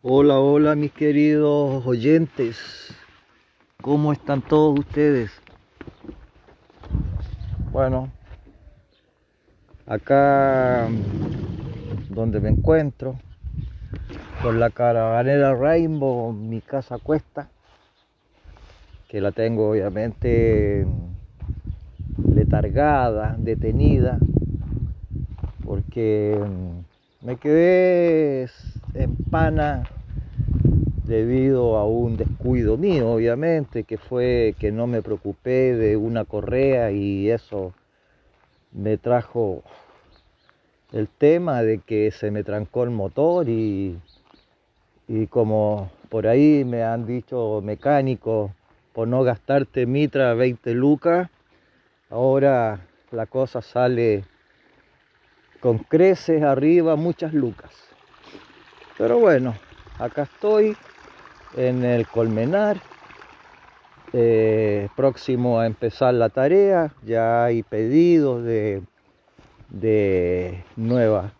Hola, hola mis queridos oyentes. ¿Cómo están todos ustedes? Bueno, acá donde me encuentro, con la caravanera Rainbow, mi casa cuesta, que la tengo obviamente letargada, detenida, porque me quedé en pana debido a un descuido mío, obviamente, que fue que no me preocupé de una correa y eso me trajo el tema de que se me trancó el motor y, y como por ahí me han dicho mecánicos, por no gastarte mitra 20 lucas, ahora la cosa sale con creces arriba, muchas lucas. Pero bueno, acá estoy en el colmenar, eh, próximo a empezar la tarea, ya hay pedidos de, de nuevas,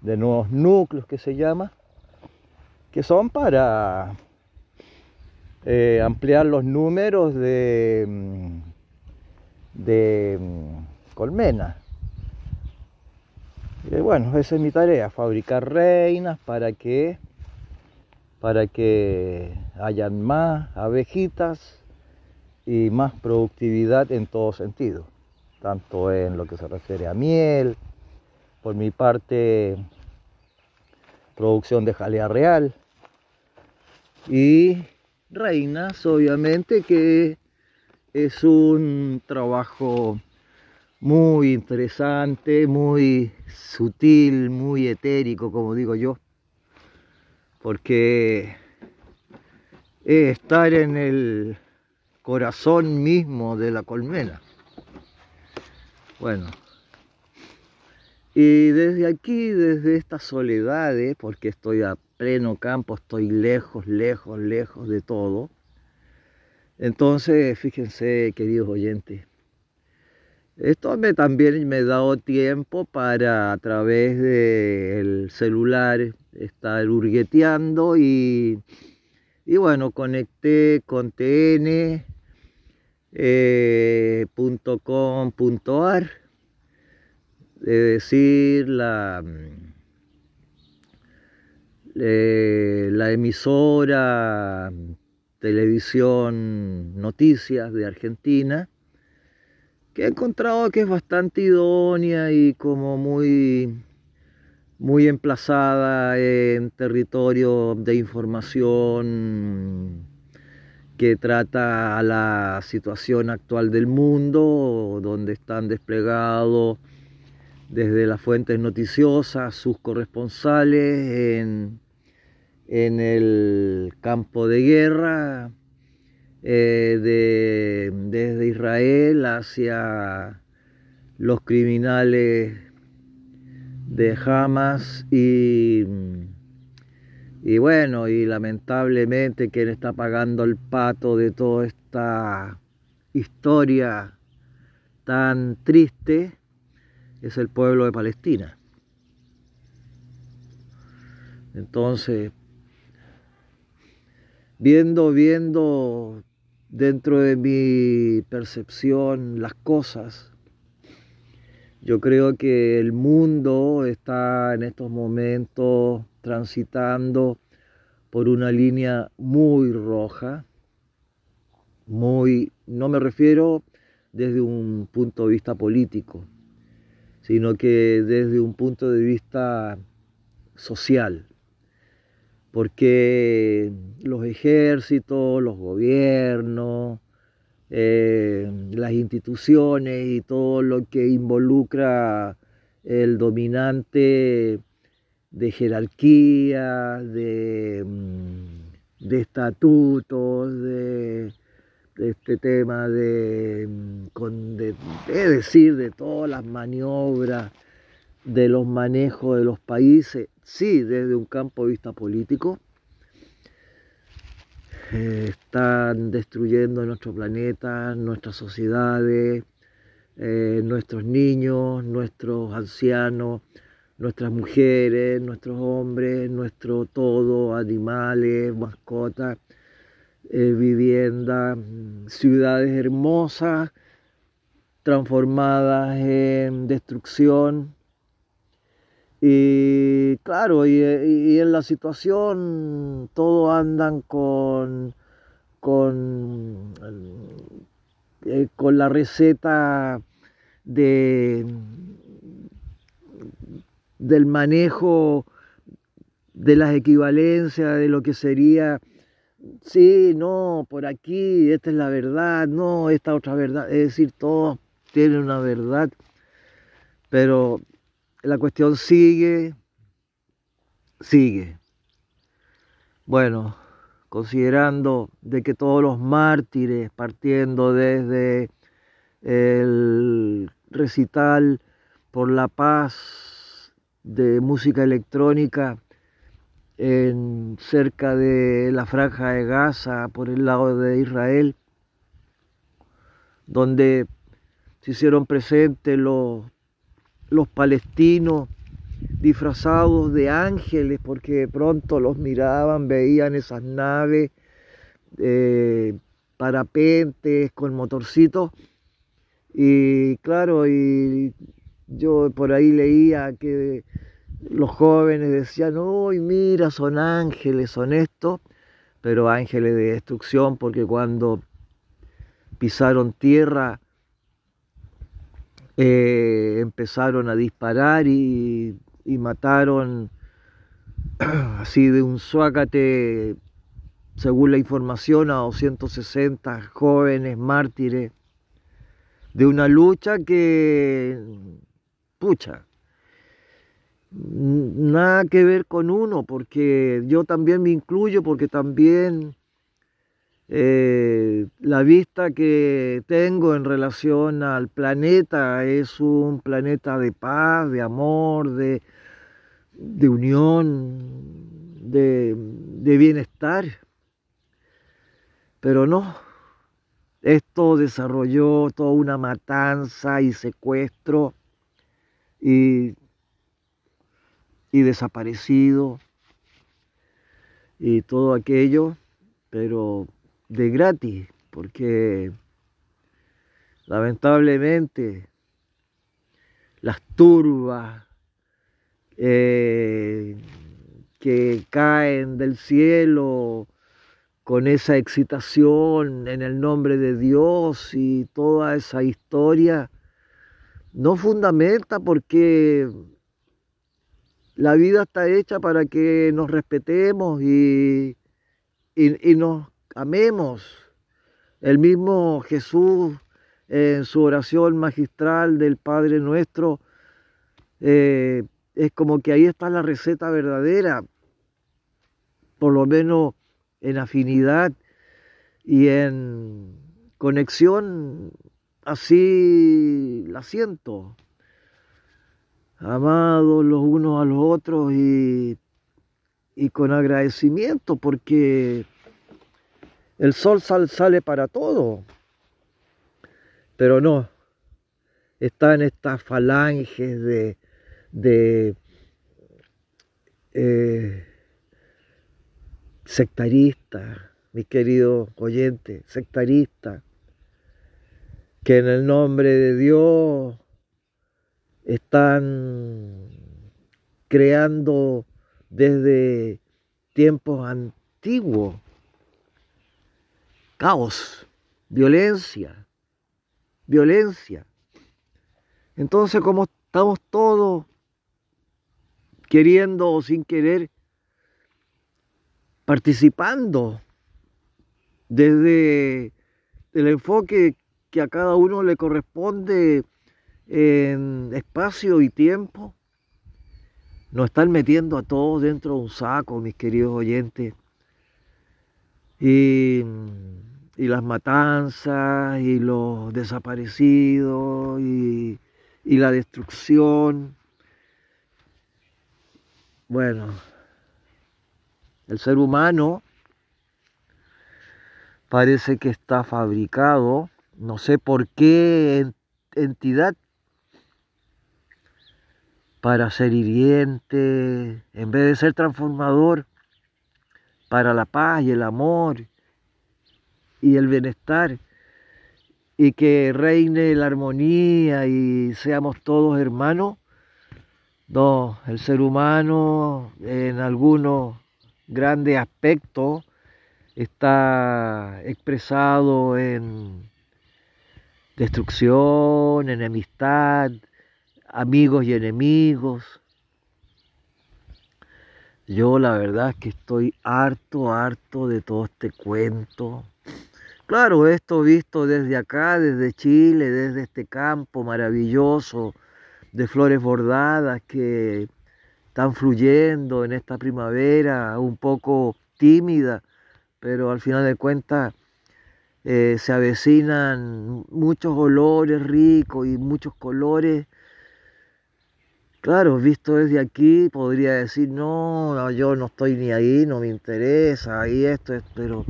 de nuevos núcleos que se llama, que son para eh, ampliar los números de, mm, de mm, colmenas. Y bueno, esa es mi tarea, fabricar reinas para que para que hayan más abejitas y más productividad en todo sentido, tanto en lo que se refiere a miel, por mi parte producción de jalea real y reinas, obviamente que es un trabajo muy interesante, muy sutil, muy etérico, como digo yo porque es estar en el corazón mismo de la colmena. Bueno, y desde aquí, desde estas soledades, porque estoy a pleno campo, estoy lejos, lejos, lejos de todo, entonces fíjense, queridos oyentes, esto me, también me ha dado tiempo para a través del celular estar hurgueteando y, y bueno, conecté con tn.com.ar, eh, es decir, la, eh, la emisora televisión noticias de Argentina que he encontrado que es bastante idónea y como muy, muy emplazada en territorio de información que trata a la situación actual del mundo, donde están desplegados desde las fuentes noticiosas sus corresponsales en, en el campo de guerra, eh, de, desde Israel hacia los criminales de Hamas y, y bueno, y lamentablemente quien está pagando el pato de toda esta historia tan triste es el pueblo de Palestina. Entonces, viendo, viendo dentro de mi percepción las cosas. Yo creo que el mundo está en estos momentos transitando por una línea muy roja, muy, no me refiero desde un punto de vista político, sino que desde un punto de vista social porque los ejércitos, los gobiernos, eh, las instituciones y todo lo que involucra el dominante de jerarquía, de, mm, estatutos, de, este tema de, mm, de, es decir, de todas las maniobras de los manejos de los países, sí, desde un campo de vista político, eh, están destruyendo nuestro planeta, nuestras sociedades, eh, nuestros niños, nuestros ancianos, nuestras mujeres, nuestros hombres, nuestro todo, animales, mascotas, eh, viviendas, ciudades hermosas transformadas en destrucción. Y claro, y, en la situación todos andan con, con, eh, con la receta de, del manejo de las equivalencias, de lo que sería, sí, no, por aquí, esta es la verdad, no, esta otra verdad, es decir, todos tienen una verdad, pero la cuestión sigue, sigue. Bueno, considerando de que todos los mártires, partiendo desde el recital por la paz de música electrónica en, cerca de la franja de Gaza, por el lado de Israel, donde se hicieron presentes los, los palestinos disfrazados de ángeles, porque pronto los miraban, veían esas naves, eh, parapentes con motorcitos, y claro, y yo por ahí leía que los jóvenes decían, uy, mira, son ángeles, son esto, pero ángeles de destrucción, porque cuando pisaron tierra, eh, empezaron a disparar y, y mataron así de un suácate, según la información, a 260 jóvenes mártires de una lucha que pucha, nada que ver con uno, porque yo también me incluyo, porque también eh, la vista que tengo en relación al planeta es un planeta de paz, de amor, de, de unión, de, de bienestar. Pero no, esto desarrolló toda una matanza y secuestro y, desaparecido y todo aquello, pero de gratis, porque lamentablemente las turbas eh, que caen del cielo con esa excitación en el nombre de Dios y toda esa historia, no fundamenta porque la vida está hecha para que nos respetemos y, y, nos amemos. El mismo Jesús en su oración magistral del Padre nuestro, eh, es como que ahí está la receta verdadera, por lo menos en afinidad y en conexión así la siento, amados los unos a los otros y, y con agradecimiento porque el sol sale para todo, pero no, están estas falanges de, de eh, sectaristas, mi querido oyente, sectaristas, que en el nombre de Dios están creando desde tiempos antiguos caos, violencia, violencia. Entonces, como estamos todos queriendo o sin querer, participando desde el enfoque que a cada uno le corresponde en espacio y tiempo. Nos están metiendo a todos dentro de un saco, mis queridos oyentes. Y, las matanzas y los desaparecidos y, y la destrucción. Bueno, el ser humano parece que está fabricado no sé por qué entidad para ser hiriente, en vez de ser transformador para la paz y el amor y el bienestar y que reine la armonía y seamos todos hermanos. No, el ser humano en algunos grandes aspectos está expresado en destrucción, enemistad, amigos y enemigos. Yo la verdad es que estoy harto, harto de todo este cuento. Claro, esto visto desde acá, desde Chile, desde este campo maravilloso de flores bordadas que están fluyendo en esta primavera, un poco tímida, pero al final de cuentas eh, se avecinan muchos olores ricos y muchos colores. Claro, visto desde aquí, podría decir, no, yo no estoy ni ahí, no me interesa, y esto, esto pero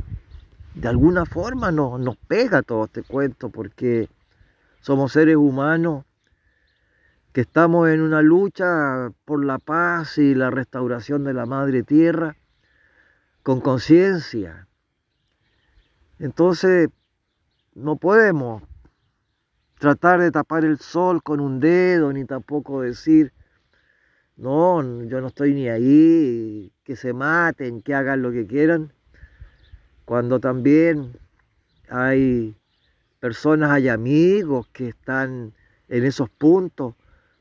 de alguna forma nos, nos pega todo este cuento porque somos seres humanos que estamos en una lucha por la paz y la restauración de la madre tierra con conciencia. Entonces, no podemos tratar de tapar el sol con un dedo, ni tampoco decir, no, yo no estoy ni ahí, que se maten, que hagan lo que quieran, cuando también hay personas, hay amigos que están en esos puntos.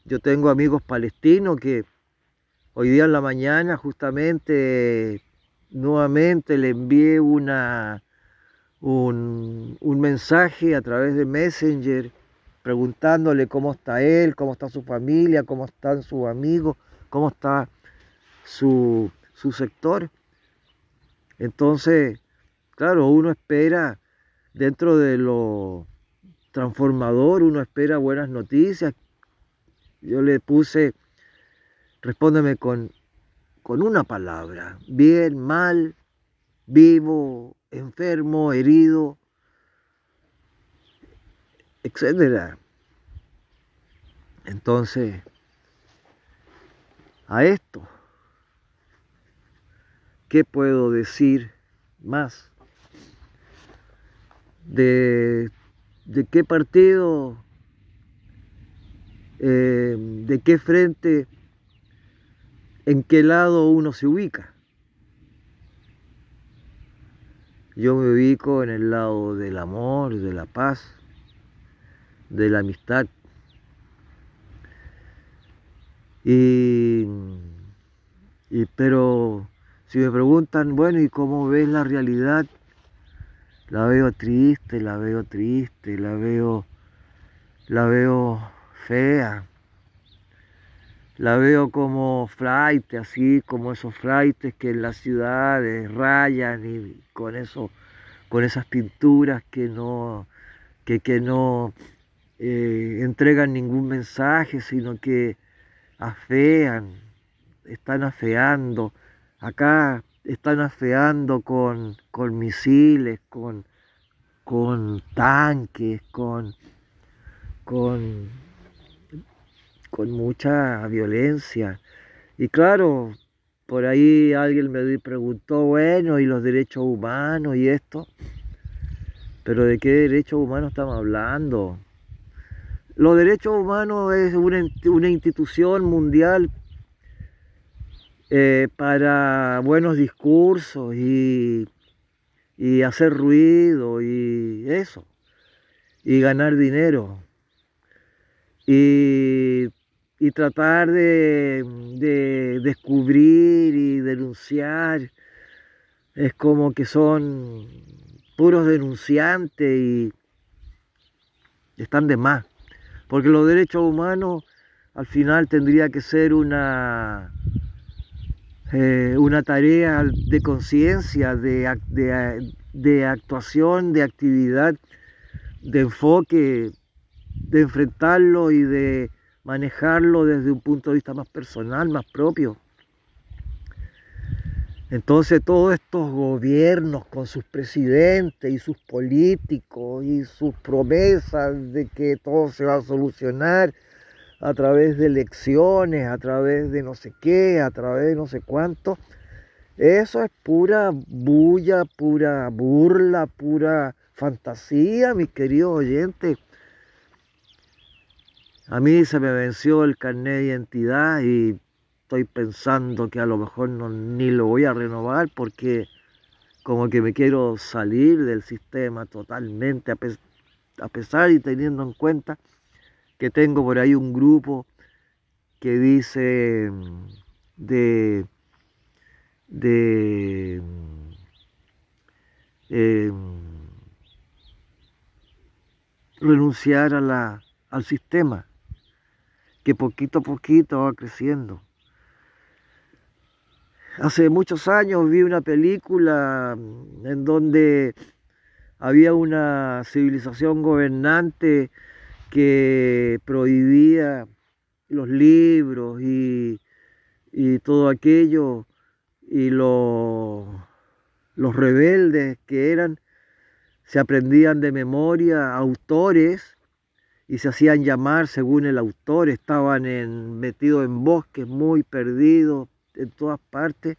Yo tengo amigos palestinos que hoy día en la mañana justamente nuevamente le envié una, un, un mensaje a través de Messenger preguntándole cómo está él, cómo está su familia, cómo están sus amigos, cómo está su, su sector. Entonces, Claro, uno espera dentro de lo transformador, uno espera buenas noticias. Yo le puse, respóndeme con, con una palabra, bien, mal, vivo, enfermo, herido, etcétera. Entonces, a esto, ¿qué puedo decir más? De, qué partido, eh, de qué frente, en qué lado uno se ubica. Yo me ubico en el lado del amor, de la paz, de la amistad. Y, y, pero si me preguntan, bueno, ¿y cómo ves la realidad? La veo triste, la veo triste, la veo, la veo fea, la veo como flight, así como esos flightes que en las ciudades rayan y con eso, con esas pinturas que no, que, que no eh, entregan ningún mensaje, sino que afean, están afeando. Acá están afeando con, con misiles, con, con tanques, con, con, con mucha violencia. Y claro, por ahí alguien me preguntó, bueno, ¿y los derechos humanos y esto? Pero ¿de qué derechos humanos estamos hablando? Los derechos humanos es una, una institución mundial eh, para buenos discursos y, hacer ruido y eso, y ganar dinero. Y, tratar de, de, descubrir y denunciar es como que son puros denunciantes y están de más. Porque los derechos humanos al final tendría que ser una, eh, una tarea de conciencia, de, de, actuación, de actividad, de enfoque, de enfrentarlo y de manejarlo desde un punto de vista más personal, más propio. Entonces todos estos gobiernos con sus presidentes y sus políticos y sus promesas de que todo se va a solucionar, a través de lecciones, a través de no sé qué, a través de no sé cuánto. Eso es pura bulla, pura burla, pura fantasía, mis queridos oyentes. A mí se me venció el carnet de identidad y estoy pensando que a lo mejor no, ni lo voy a renovar porque como que me quiero salir del sistema totalmente, a, pesar y teniendo en cuenta que tengo por ahí un grupo que dice de, de em, renunciar al sistema que poquito a poquito va creciendo. Hace muchos años vi una película en donde había una civilización gobernante que prohibía los libros y, todo aquello y los rebeldes que eran se aprendían de memoria autores y se hacían llamar según el autor, estaban en, metidos en bosques muy perdidos en todas partes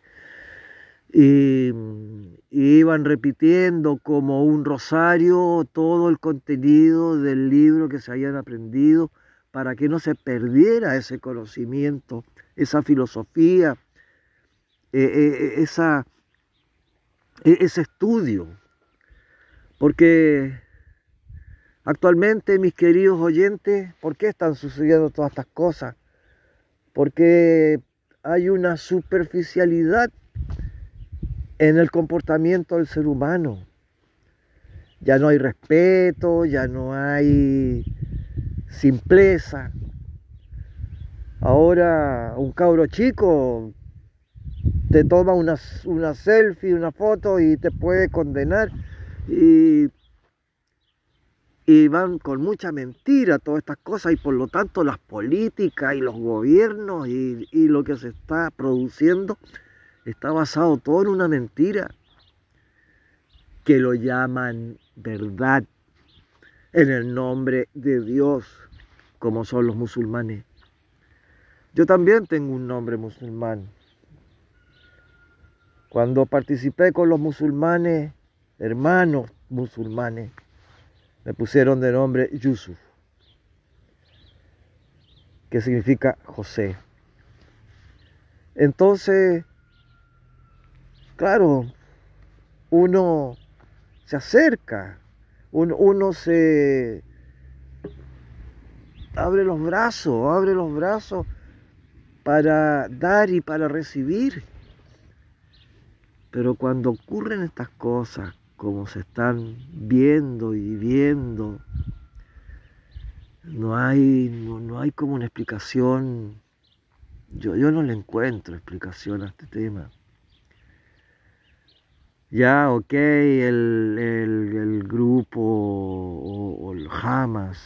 y, iban repitiendo como un rosario todo el contenido del libro que se habían aprendido para que no se perdiera ese conocimiento, esa filosofía, e, e, e, esa, ese estudio. Porque Actualmente, mis queridos oyentes, ¿por qué están sucediendo todas estas cosas? Porque hay una superficialidad en el comportamiento del ser humano. Ya no hay respeto, ya no hay simpleza. Ahora un cabro chico te toma una, una selfie, una foto y te puede condenar. Y y van con mucha mentira todas estas cosas y por lo tanto las políticas y los gobiernos y, lo que se está produciendo está basado todo en una mentira que lo llaman verdad en el nombre de Dios como son los musulmanes. Yo también tengo un nombre musulmán. Cuando participé con los musulmanes, hermanos musulmanes, me pusieron de nombre Yusuf, que significa José. Entonces, claro, uno se acerca, uno, se abre los brazos, abre los brazos para dar y para recibir. Pero cuando ocurren estas cosas, como se están viendo y viendo. No hay, no, hay como una explicación, yo, yo no le encuentro explicación a este tema. Ya, ok, el, grupo o, el Hamas,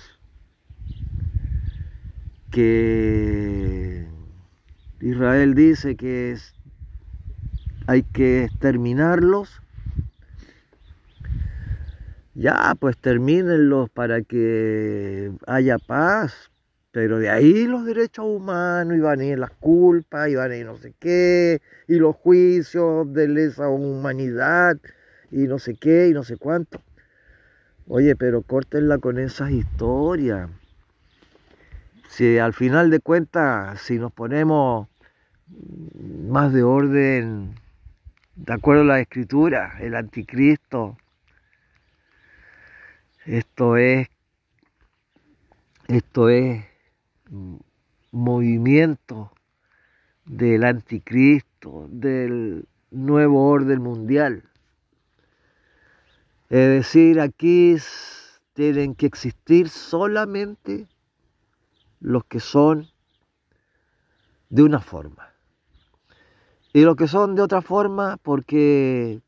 que Israel dice que hay que exterminarlos ya, pues termínenlos para que haya paz. Pero de ahí los derechos humanos, y van a ir las culpas, y van a ir no sé qué, y los juicios de lesa humanidad, y no sé qué, y no sé cuánto. Oye, pero córtenla con esas historias. Si al final de cuentas, si nos ponemos más de orden, de acuerdo a la escritura, el anticristo, esto es, esto es movimiento del anticristo, del nuevo orden mundial. Es decir, aquí tienen que existir solamente los que son de una forma. Y los que son de otra forma porque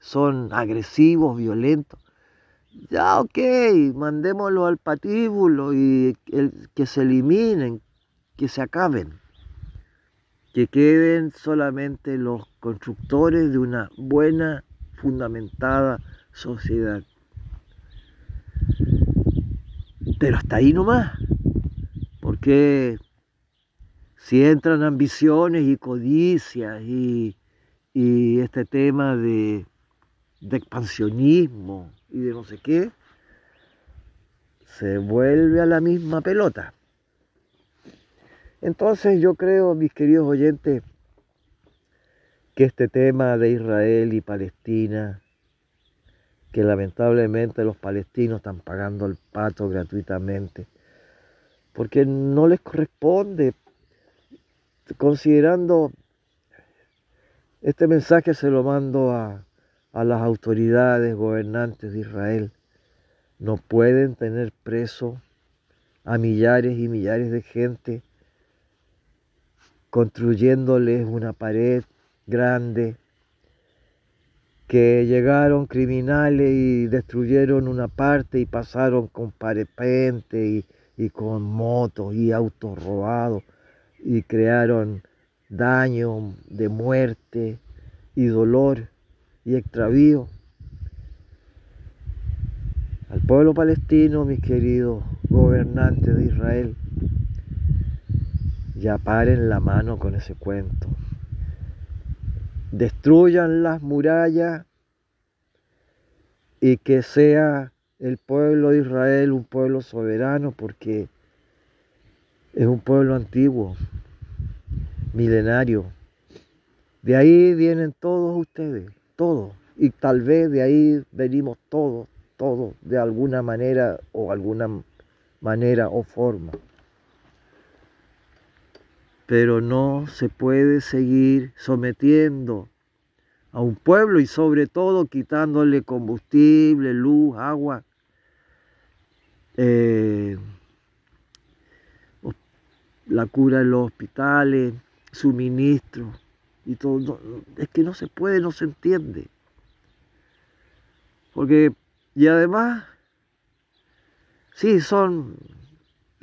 son agresivos, violentos, ya, ok, mandémoslo al patíbulo y que se eliminen, que se acaben. Que queden solamente los constructores de una buena, fundamentada sociedad. Pero hasta ahí nomás, Porque si entran ambiciones y codicias y, este tema de, de expansionismo y de no sé qué, se vuelve a la misma pelota. Entonces yo creo, mis queridos oyentes, que este tema de Israel y Palestina, que lamentablemente los palestinos están pagando el pato gratuitamente, porque no les corresponde, considerando, este mensaje se lo mando a, a las autoridades gobernantes de Israel, no pueden tener preso a millares y millares de gente construyéndoles una pared grande, que llegaron criminales y destruyeron una parte y pasaron con parepente y, y con motos y autos robados y crearon daño de muerte y dolor y extravío. Al pueblo palestino, mis queridos gobernantes de Israel, ya paren la mano con ese cuento. Destruyan las murallas y que sea el pueblo de Israel un pueblo soberano porque es un pueblo antiguo, milenario. De ahí vienen todos ustedes, Y tal vez de ahí venimos todos, todos, de alguna manera o alguna manera o forma. Pero no se puede seguir sometiendo a un pueblo y sobre todo quitándole combustible, luz, agua, eh, la cura en los hospitales, suministro y todo. es que no se puede, no se entiende. Porque, y además, sí, son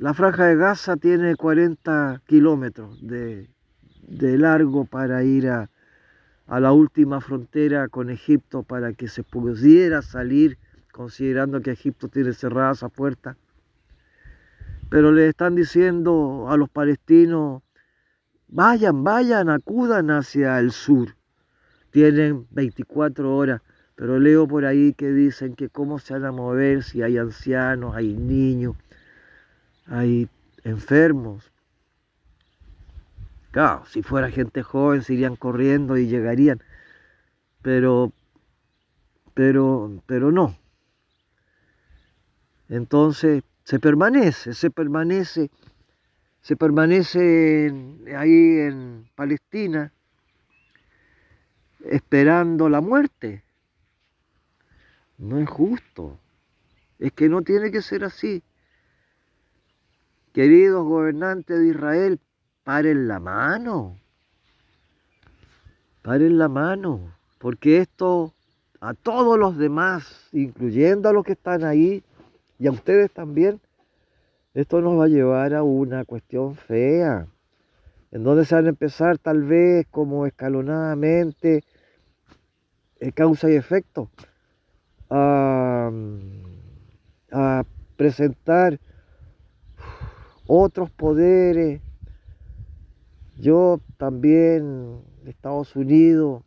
la franja de Gaza tiene 40 kilómetros de, largo para ir a, la última frontera con Egipto para que se pudiera salir, considerando que Egipto tiene cerrada esa puerta. Pero le están diciendo a los palestinos, vayan, vayan, acudan hacia el sur. Tienen 24 horas, pero leo por ahí que dicen que cómo se van a mover si hay ancianos, hay niños hay enfermos. Claro, si fuera gente joven se irían corriendo y llegarían, pero, pero, pero no. Entonces se permanece, se permanece, se permanece ahí en Palestina esperando la muerte. No es justo. Es que no tiene que ser así. Queridos gobernantes de Israel, paren la mano. Paren la mano, porque esto a todos los demás, incluyendo a los que están ahí y a ustedes también, esto nos va a llevar a una cuestión fea, en donde se van a empezar tal vez como escalonadamente, eh, causa y efecto, a, a presentar otros poderes. Yo también, Estados Unidos,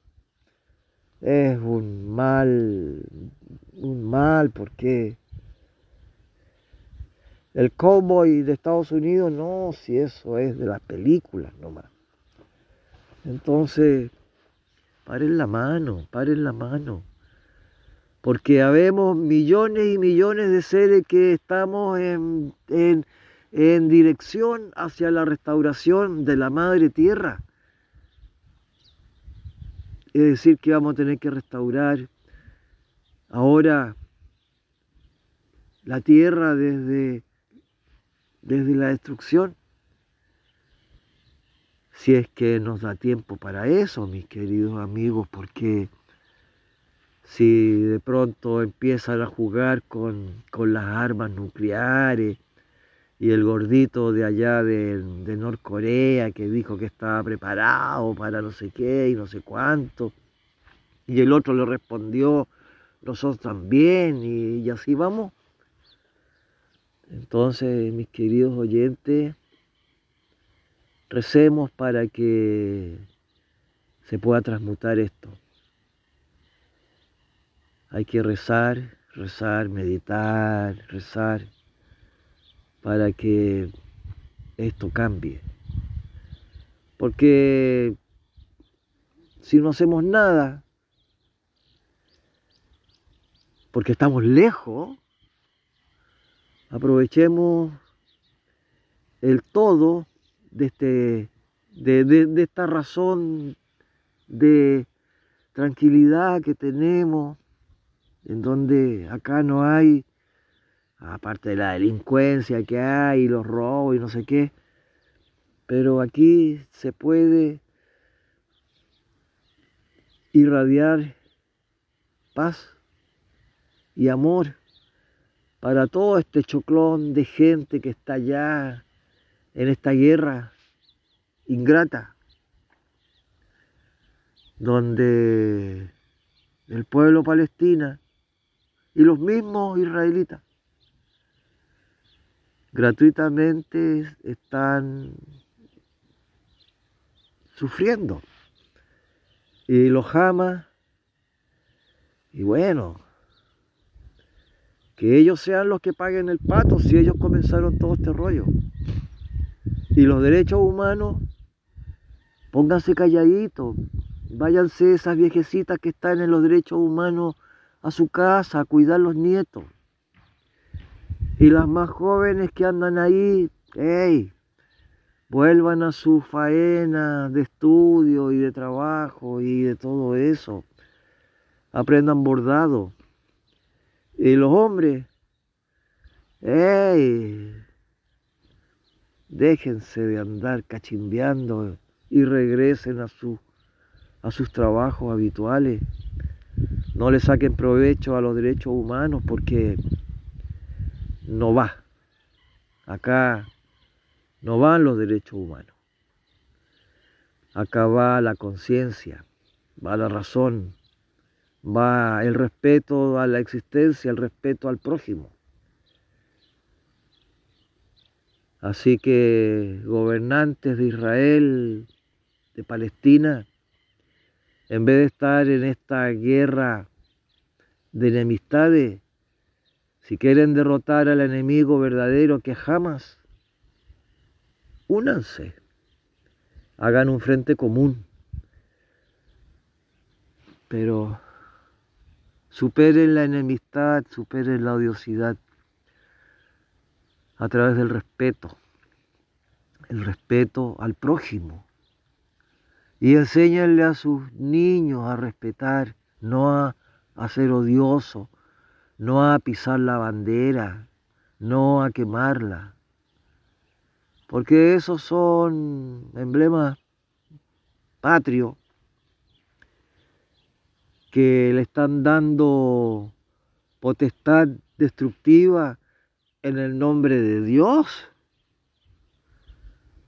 es un mal, un mal porque el cowboy de Estados Unidos, no, si eso es de las películas nomás. Entonces, paren la mano, paren la mano. Porque habemos millones y millones de seres que estamos en, en en dirección hacia la restauración de la madre tierra. Es decir, que vamos a tener que restaurar ahora la tierra desde, desde la destrucción. Si es que nos da tiempo para eso, mis queridos amigos, porque si de pronto empiezan a jugar con, con las armas nucleares, y el gordito de allá de, de Norcorea que dijo que estaba preparado para no sé qué y no sé cuánto. Y el otro le respondió, nosotros también, y, así vamos. Entonces, mis queridos oyentes, recemos para que se pueda transmutar esto. Hay que rezar, rezar, meditar, rezar para que esto cambie. Porque si no hacemos nada, porque estamos lejos, aprovechemos el todo de, este, de, esta razón de tranquilidad que tenemos, en donde acá no hay, aparte de la delincuencia que hay, los robos y no sé qué, pero aquí se puede irradiar paz y amor para todo este choclón de gente que está allá en esta guerra ingrata, donde el pueblo palestina y los mismos israelitas gratuitamente están sufriendo. Y los ama, y bueno, que ellos sean los que paguen el pato si ellos comenzaron todo este rollo. Y los derechos humanos, pónganse calladitos, váyanse esas viejecitas que están en los derechos humanos a su casa a cuidar los nietos. Y las más jóvenes que andan ahí, hey, vuelvan a su faena de estudio y de trabajo y de todo eso. Aprendan bordado. Y los hombres, ¡ey! Déjense de andar cachimbeando y regresen a, su, a sus trabajos habituales. No le saquen provecho a los derechos humanos porque no va. Acá no van los derechos humanos. Acá va la conciencia, va la razón, va el respeto a la existencia, el respeto al prójimo. Así que gobernantes de Israel, de Palestina, en vez de estar en esta guerra de enemistades, si quieren derrotar al enemigo verdadero que jamás, únanse, hagan un frente común, pero superen la enemistad, superen la odiosidad a través del respeto, el respeto al prójimo. Y enséñenle a sus niños a respetar, no a, a ser odioso, no a pisar la bandera, no a quemarla. Porque esos son emblemas patrios que le están dando potestad destructiva en el nombre de Dios.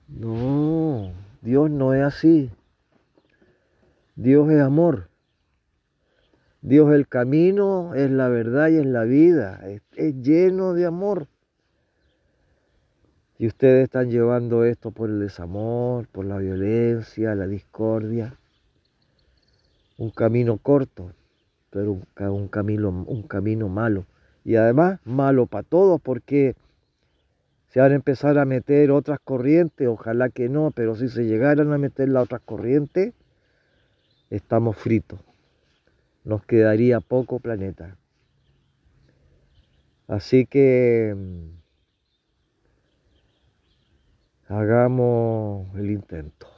No, Dios no es así. Dios es amor. Dios es el camino, es la verdad y es la vida. Es, es, lleno de amor. Y ustedes están llevando esto por el desamor, por la violencia, la discordia. Un camino corto, pero un, camino, un camino malo. Y además malo para todos porque se van a empezar a meter otras corrientes, ojalá que no, pero si se llegaran a meter las otras corrientes, estamos fritos. Nos quedaría poco planeta. Así que mm, hagamos el intento.